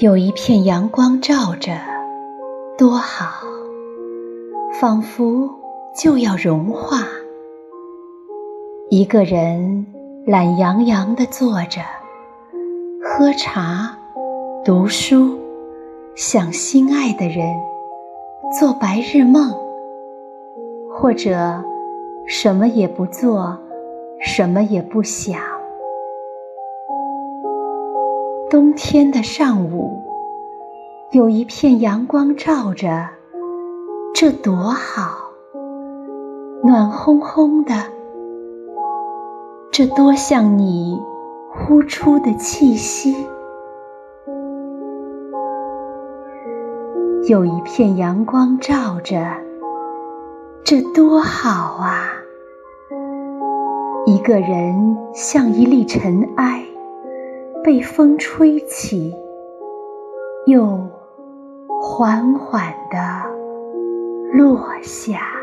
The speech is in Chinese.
有一片阳光照着，多好，仿佛就要融化。一个人懒洋洋地坐着，喝茶、读书，想心爱的人，做白日梦，或者什么也不做，什么也不想。冬天的上午，有一片阳光照着，这多好！暖烘烘的，这多像你呼出的气息。有一片阳光照着，这多好啊！一个人像一粒尘埃。被风吹起，又缓缓地落下。